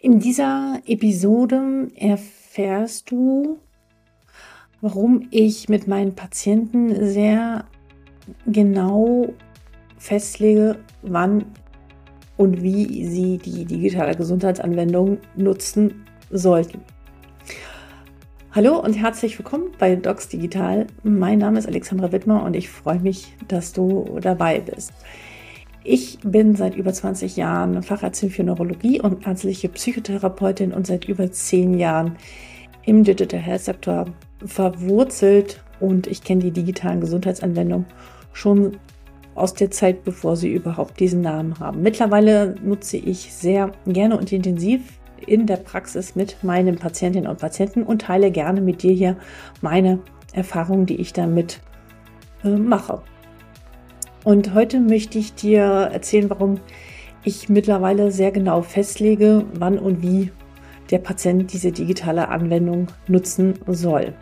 In dieser Episode erfährst du, warum ich mit meinen Patienten sehr genau festlege, wann und wie sie die digitale Gesundheitsanwendung nutzen sollten. Hallo und herzlich willkommen bei Docs Digital. Mein Name ist Alexandra Wittmer und ich freue mich, dass du dabei bist. Ich bin seit über 20 Jahren Fachärztin für Neurologie und ärztliche Psychotherapeutin und seit über 10 Jahren im Digital Health Sektor verwurzelt und ich kenne die digitalen Gesundheitsanwendungen schon aus der Zeit, bevor sie überhaupt diesen Namen haben. Mittlerweile nutze ich sehr gerne und intensiv in der Praxis mit meinen Patientinnen und Patienten und teile gerne mit dir hier meine Erfahrungen, die ich damit äh, mache. Und heute möchte ich dir erzählen, warum ich mittlerweile sehr genau festlege, wann und wie der Patient diese digitale Anwendung nutzen soll.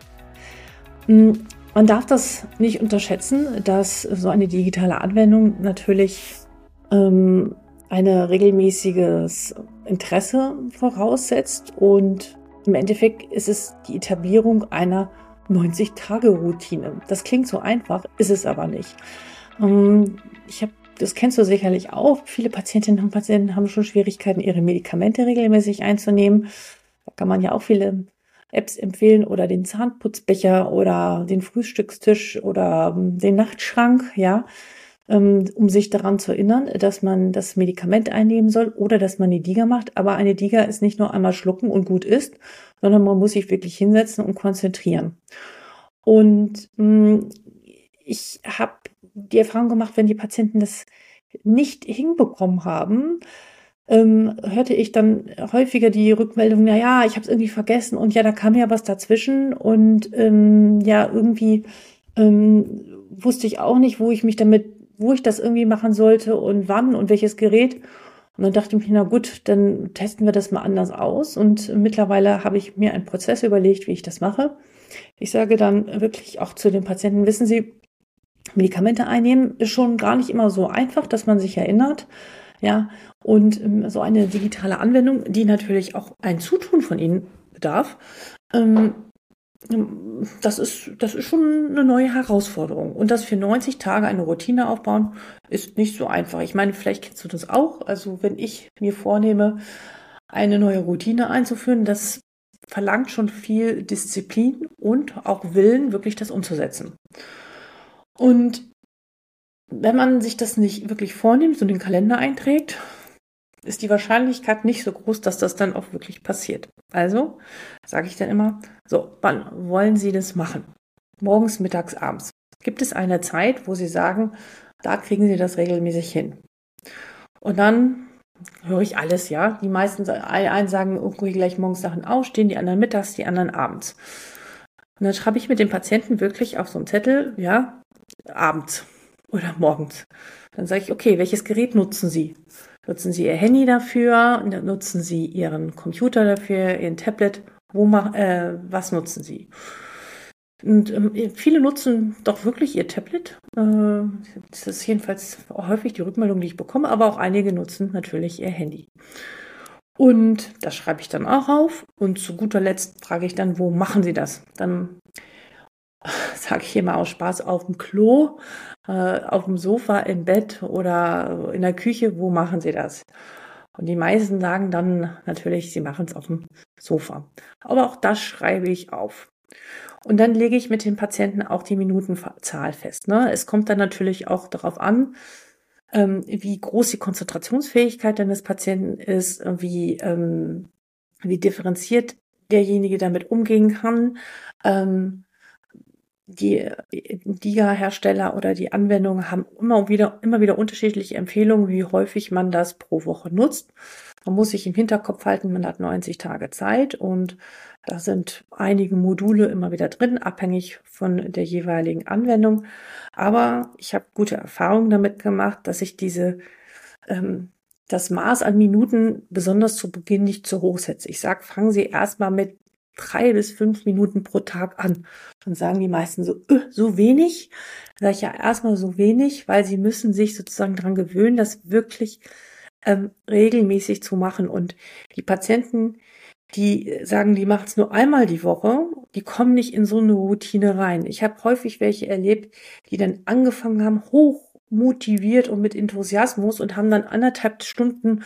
Hm, man darf das nicht unterschätzen, dass so eine digitale Anwendung natürlich ähm, ein regelmäßiges Interesse voraussetzt und im Endeffekt ist es die Etablierung einer 90-Tage-Routine. Das klingt so einfach, ist es aber nicht. Ähm, ich habe, das kennst du sicherlich auch. Viele Patientinnen und Patienten haben schon Schwierigkeiten, ihre Medikamente regelmäßig einzunehmen. Da kann man ja auch viele Apps empfehlen oder den Zahnputzbecher oder den Frühstückstisch oder ähm, den Nachtschrank, ja, ähm, um sich daran zu erinnern, dass man das Medikament einnehmen soll oder dass man eine Diga macht. Aber eine Diga ist nicht nur einmal schlucken und gut ist, sondern man muss sich wirklich hinsetzen und konzentrieren. Und mh, ich habe die Erfahrung gemacht, wenn die Patienten das nicht hinbekommen haben, ähm, hörte ich dann häufiger die Rückmeldung, na ja, ich habe es irgendwie vergessen und ja, da kam ja was dazwischen und ähm, ja, irgendwie ähm, wusste ich auch nicht, wo ich mich damit, wo ich das irgendwie machen sollte und wann und welches Gerät. Und dann dachte ich mir, na gut, dann testen wir das mal anders aus. Und mittlerweile habe ich mir einen Prozess überlegt, wie ich das mache. Ich sage dann wirklich auch zu den Patienten, wissen Sie, Medikamente einnehmen ist schon gar nicht immer so einfach, dass man sich erinnert. Ja, und ähm, so eine digitale Anwendung, die natürlich auch ein Zutun von Ihnen bedarf, ähm, das ist, das ist schon eine neue Herausforderung. Und das für 90 Tage eine Routine aufbauen, ist nicht so einfach. Ich meine, vielleicht kennst du das auch. Also, wenn ich mir vornehme, eine neue Routine einzuführen, das verlangt schon viel Disziplin und auch Willen, wirklich das umzusetzen. Und wenn man sich das nicht wirklich vornimmt und den Kalender einträgt, ist die Wahrscheinlichkeit nicht so groß, dass das dann auch wirklich passiert. Also sage ich dann immer, so, wann wollen Sie das machen? Morgens, mittags, abends. Gibt es eine Zeit, wo Sie sagen, da kriegen Sie das regelmäßig hin? Und dann höre ich alles, ja. Die meisten einen sagen, okay, gleich morgens Sachen aufstehen, die anderen mittags, die anderen abends. Und dann schreibe ich mit dem Patienten wirklich auf so einen Zettel, ja, abends oder morgens. Dann sage ich, okay, welches Gerät nutzen Sie? Nutzen Sie Ihr Handy dafür? Nutzen Sie Ihren Computer dafür, Ihren Tablet? Wo mach, äh, was nutzen Sie? Und ähm, viele nutzen doch wirklich ihr Tablet. Äh, das ist jedenfalls häufig die Rückmeldung, die ich bekomme, aber auch einige nutzen natürlich ihr Handy. Und das schreibe ich dann auch auf. Und zu guter Letzt frage ich dann, wo machen Sie das? Dann sage ich immer aus Spaß, auf dem Klo, äh, auf dem Sofa, im Bett oder in der Küche, wo machen Sie das? Und die meisten sagen dann natürlich, sie machen es auf dem Sofa. Aber auch das schreibe ich auf. Und dann lege ich mit den Patienten auch die Minutenzahl fest. Ne? Es kommt dann natürlich auch darauf an, ähm, wie groß die Konzentrationsfähigkeit deines Patienten ist, wie, ähm, wie differenziert derjenige damit umgehen kann. Ähm, die DIGA-Hersteller oder die Anwendungen haben immer wieder, immer wieder unterschiedliche Empfehlungen, wie häufig man das pro Woche nutzt. Man muss sich im Hinterkopf halten, man hat 90 Tage Zeit und da sind einige Module immer wieder drin, abhängig von der jeweiligen Anwendung. Aber ich habe gute Erfahrungen damit gemacht, dass ich diese ähm, das Maß an Minuten besonders zu Beginn nicht zu hoch setze. Ich sage, fangen Sie erstmal mit drei bis fünf Minuten pro Tag an. Dann sagen die meisten so, öh, so wenig. Da sage ich ja erstmal so wenig, weil sie müssen sich sozusagen daran gewöhnen, dass wirklich ähm, regelmäßig zu machen. Und die Patienten, die sagen, die machen es nur einmal die Woche, die kommen nicht in so eine Routine rein. Ich habe häufig welche erlebt, die dann angefangen haben, hoch motiviert und mit Enthusiasmus und haben dann anderthalb Stunden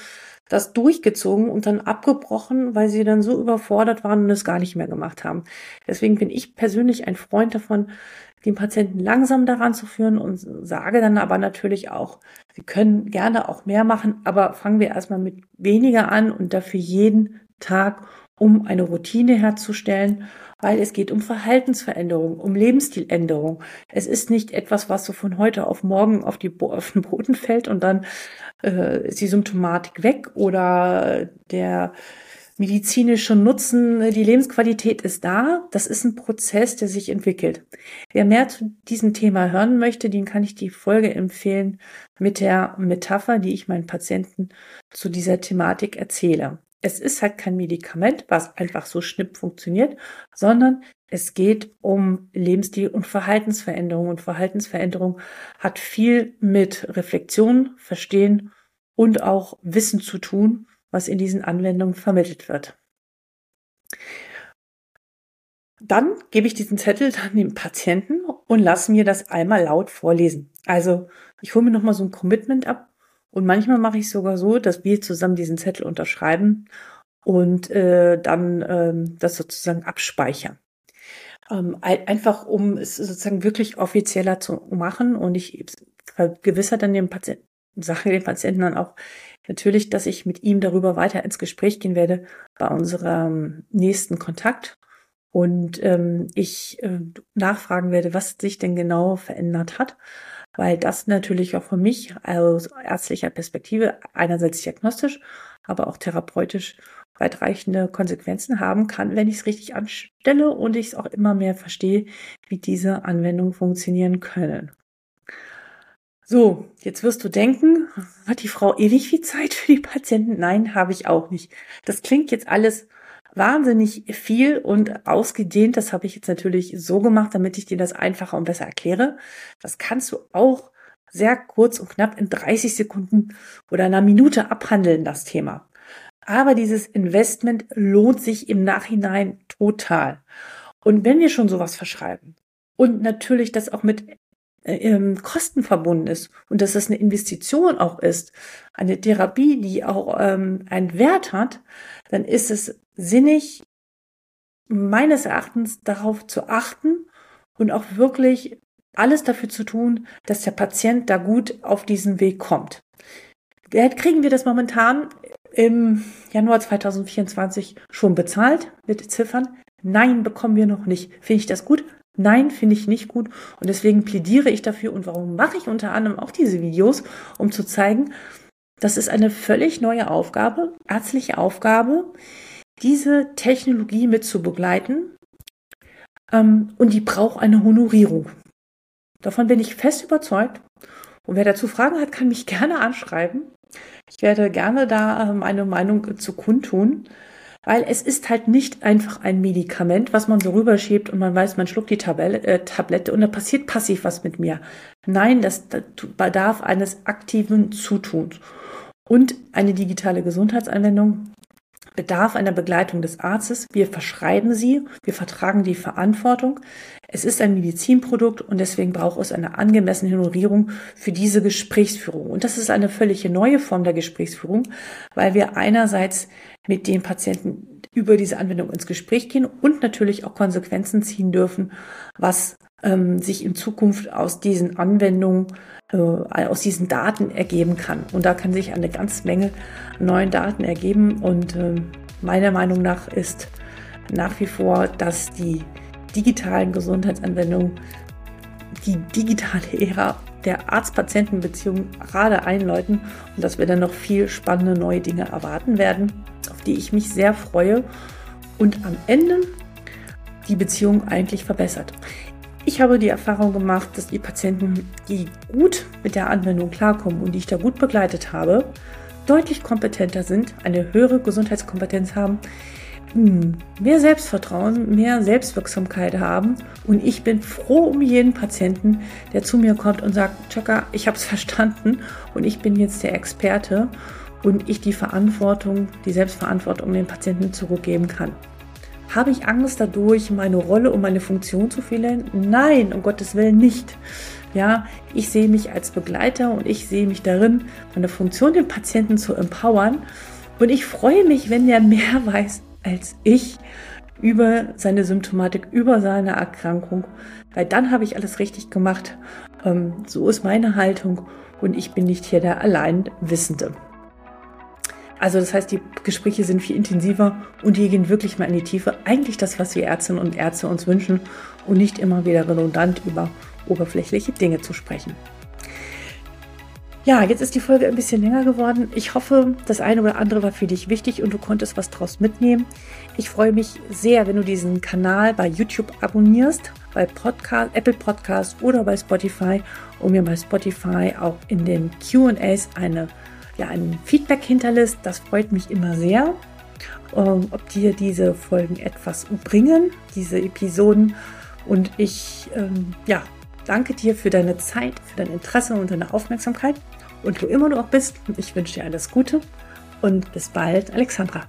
das durchgezogen und dann abgebrochen, weil sie dann so überfordert waren und es gar nicht mehr gemacht haben. Deswegen bin ich persönlich ein Freund davon, den Patienten langsam daran zu führen und sage dann aber natürlich auch, sie können gerne auch mehr machen, aber fangen wir erstmal mit weniger an und dafür jeden Tag, um eine Routine herzustellen weil es geht um Verhaltensveränderung, um Lebensstiländerung. Es ist nicht etwas, was so von heute auf morgen auf, die, auf den Boden fällt und dann äh, ist die Symptomatik weg oder der medizinische Nutzen, die Lebensqualität ist da. Das ist ein Prozess, der sich entwickelt. Wer mehr zu diesem Thema hören möchte, den kann ich die Folge empfehlen mit der Metapher, die ich meinen Patienten zu dieser Thematik erzähle es ist halt kein Medikament, was einfach so schnipp funktioniert, sondern es geht um Lebensstil und Verhaltensveränderung. Und Verhaltensveränderung hat viel mit Reflexion, Verstehen und auch Wissen zu tun, was in diesen Anwendungen vermittelt wird. Dann gebe ich diesen Zettel dann dem Patienten und lasse mir das einmal laut vorlesen. Also ich hole mir nochmal so ein Commitment ab, und manchmal mache ich sogar so, dass wir zusammen diesen Zettel unterschreiben und äh, dann ähm, das sozusagen abspeichern. Ähm, einfach um es sozusagen wirklich offizieller zu machen. Und ich vergewissere dann den Patienten, sage den Patienten dann auch natürlich, dass ich mit ihm darüber weiter ins Gespräch gehen werde bei unserem nächsten Kontakt. Und ähm, ich äh, nachfragen werde, was sich denn genau verändert hat weil das natürlich auch für mich aus ärztlicher Perspektive einerseits diagnostisch, aber auch therapeutisch weitreichende Konsequenzen haben kann, wenn ich es richtig anstelle und ich es auch immer mehr verstehe, wie diese Anwendungen funktionieren können. So, jetzt wirst du denken, hat die Frau ewig viel Zeit für die Patienten? Nein, habe ich auch nicht. Das klingt jetzt alles wahnsinnig viel und ausgedehnt. Das habe ich jetzt natürlich so gemacht, damit ich dir das einfacher und besser erkläre. Das kannst du auch sehr kurz und knapp in 30 Sekunden oder einer Minute abhandeln, das Thema. Aber dieses Investment lohnt sich im Nachhinein total. Und wenn wir schon sowas verschreiben und natürlich das auch mit ähm, Kosten verbunden ist und dass es eine Investition auch ist, eine Therapie, die auch ähm, einen Wert hat, dann ist es sinnig, meines Erachtens darauf zu achten und auch wirklich alles dafür zu tun, dass der Patient da gut auf diesen Weg kommt. Kriegen wir das momentan im Januar 2024 schon bezahlt mit Ziffern? Nein, bekommen wir noch nicht. Finde ich das gut? Nein, finde ich nicht gut. Und deswegen plädiere ich dafür. Und warum mache ich unter anderem auch diese Videos? Um zu zeigen, das ist eine völlig neue Aufgabe, ärztliche Aufgabe, diese Technologie mit zu begleiten. Ähm, und die braucht eine Honorierung. Davon bin ich fest überzeugt. Und wer dazu Fragen hat, kann mich gerne anschreiben. Ich werde gerne da meine Meinung zu kundtun, weil es ist halt nicht einfach ein Medikament, was man so rüberschiebt und man weiß, man schluckt die Tabelle, äh, Tablette und da passiert passiv was mit mir. Nein, das, das bedarf eines aktiven Zutuns. Und eine digitale Gesundheitsanwendung bedarf einer Begleitung des Arztes. Wir verschreiben sie, wir vertragen die Verantwortung. Es ist ein Medizinprodukt und deswegen braucht es eine angemessene Honorierung für diese Gesprächsführung. Und das ist eine völlig neue Form der Gesprächsführung, weil wir einerseits mit den Patienten über diese Anwendung ins Gespräch gehen und natürlich auch Konsequenzen ziehen dürfen, was ähm, sich in Zukunft aus diesen Anwendungen, aus diesen Daten ergeben kann. Und da kann sich eine ganze Menge neuen Daten ergeben. Und äh, meiner Meinung nach ist nach wie vor, dass die digitalen Gesundheitsanwendungen die digitale Ära der Arzt-Patienten-Beziehung gerade einläuten und dass wir dann noch viel spannende neue Dinge erwarten werden, auf die ich mich sehr freue und am Ende die Beziehung eigentlich verbessert. Ich habe die Erfahrung gemacht, dass die Patienten, die gut mit der Anwendung klarkommen und die ich da gut begleitet habe, deutlich kompetenter sind, eine höhere Gesundheitskompetenz haben, hm, mehr Selbstvertrauen, mehr Selbstwirksamkeit haben. Und ich bin froh um jeden Patienten, der zu mir kommt und sagt, Chaka, ich habe es verstanden und ich bin jetzt der Experte. und ich die Verantwortung, die Selbstverantwortung den Patienten zurückgeben kann. Habe ich Angst dadurch, meine Rolle und meine Funktion zu verlieren? Nein, um Gottes Willen nicht. Ja, ich sehe mich als Begleiter und ich sehe mich darin, meine Funktion, den Patienten zu empowern. Und ich freue mich, wenn der mehr weiß als ich über seine Symptomatik, über seine Erkrankung, weil dann habe ich alles richtig gemacht. Ähm, so ist meine Haltung und ich bin nicht hier der allein Wissende. Also das heißt, die Gespräche sind viel intensiver und die gehen wirklich mal in die Tiefe. Eigentlich das, was wir Ärztinnen und Ärzte uns wünschen und nicht immer wieder redundant über oberflächliche Dinge zu sprechen. Ja, jetzt ist die Folge ein bisschen länger geworden. Ich hoffe, das eine oder andere war für dich wichtig und du konntest was draus mitnehmen. Ich freue mich sehr, wenn du diesen Kanal bei YouTube abonnierst, bei Podcast, Apple Podcast oder bei Spotify und mir bei Spotify auch in den QAs eine ja, ein Feedback hinterlässt. Das freut mich immer sehr. Ähm, ob dir diese Folgen etwas bringen, diese Episoden. Und ich ähm, ja, danke dir für deine Zeit, für dein Interesse und deine Aufmerksamkeit. Und wo immer du auch bist, ich wünsche dir alles Gute und bis bald, Alexandra.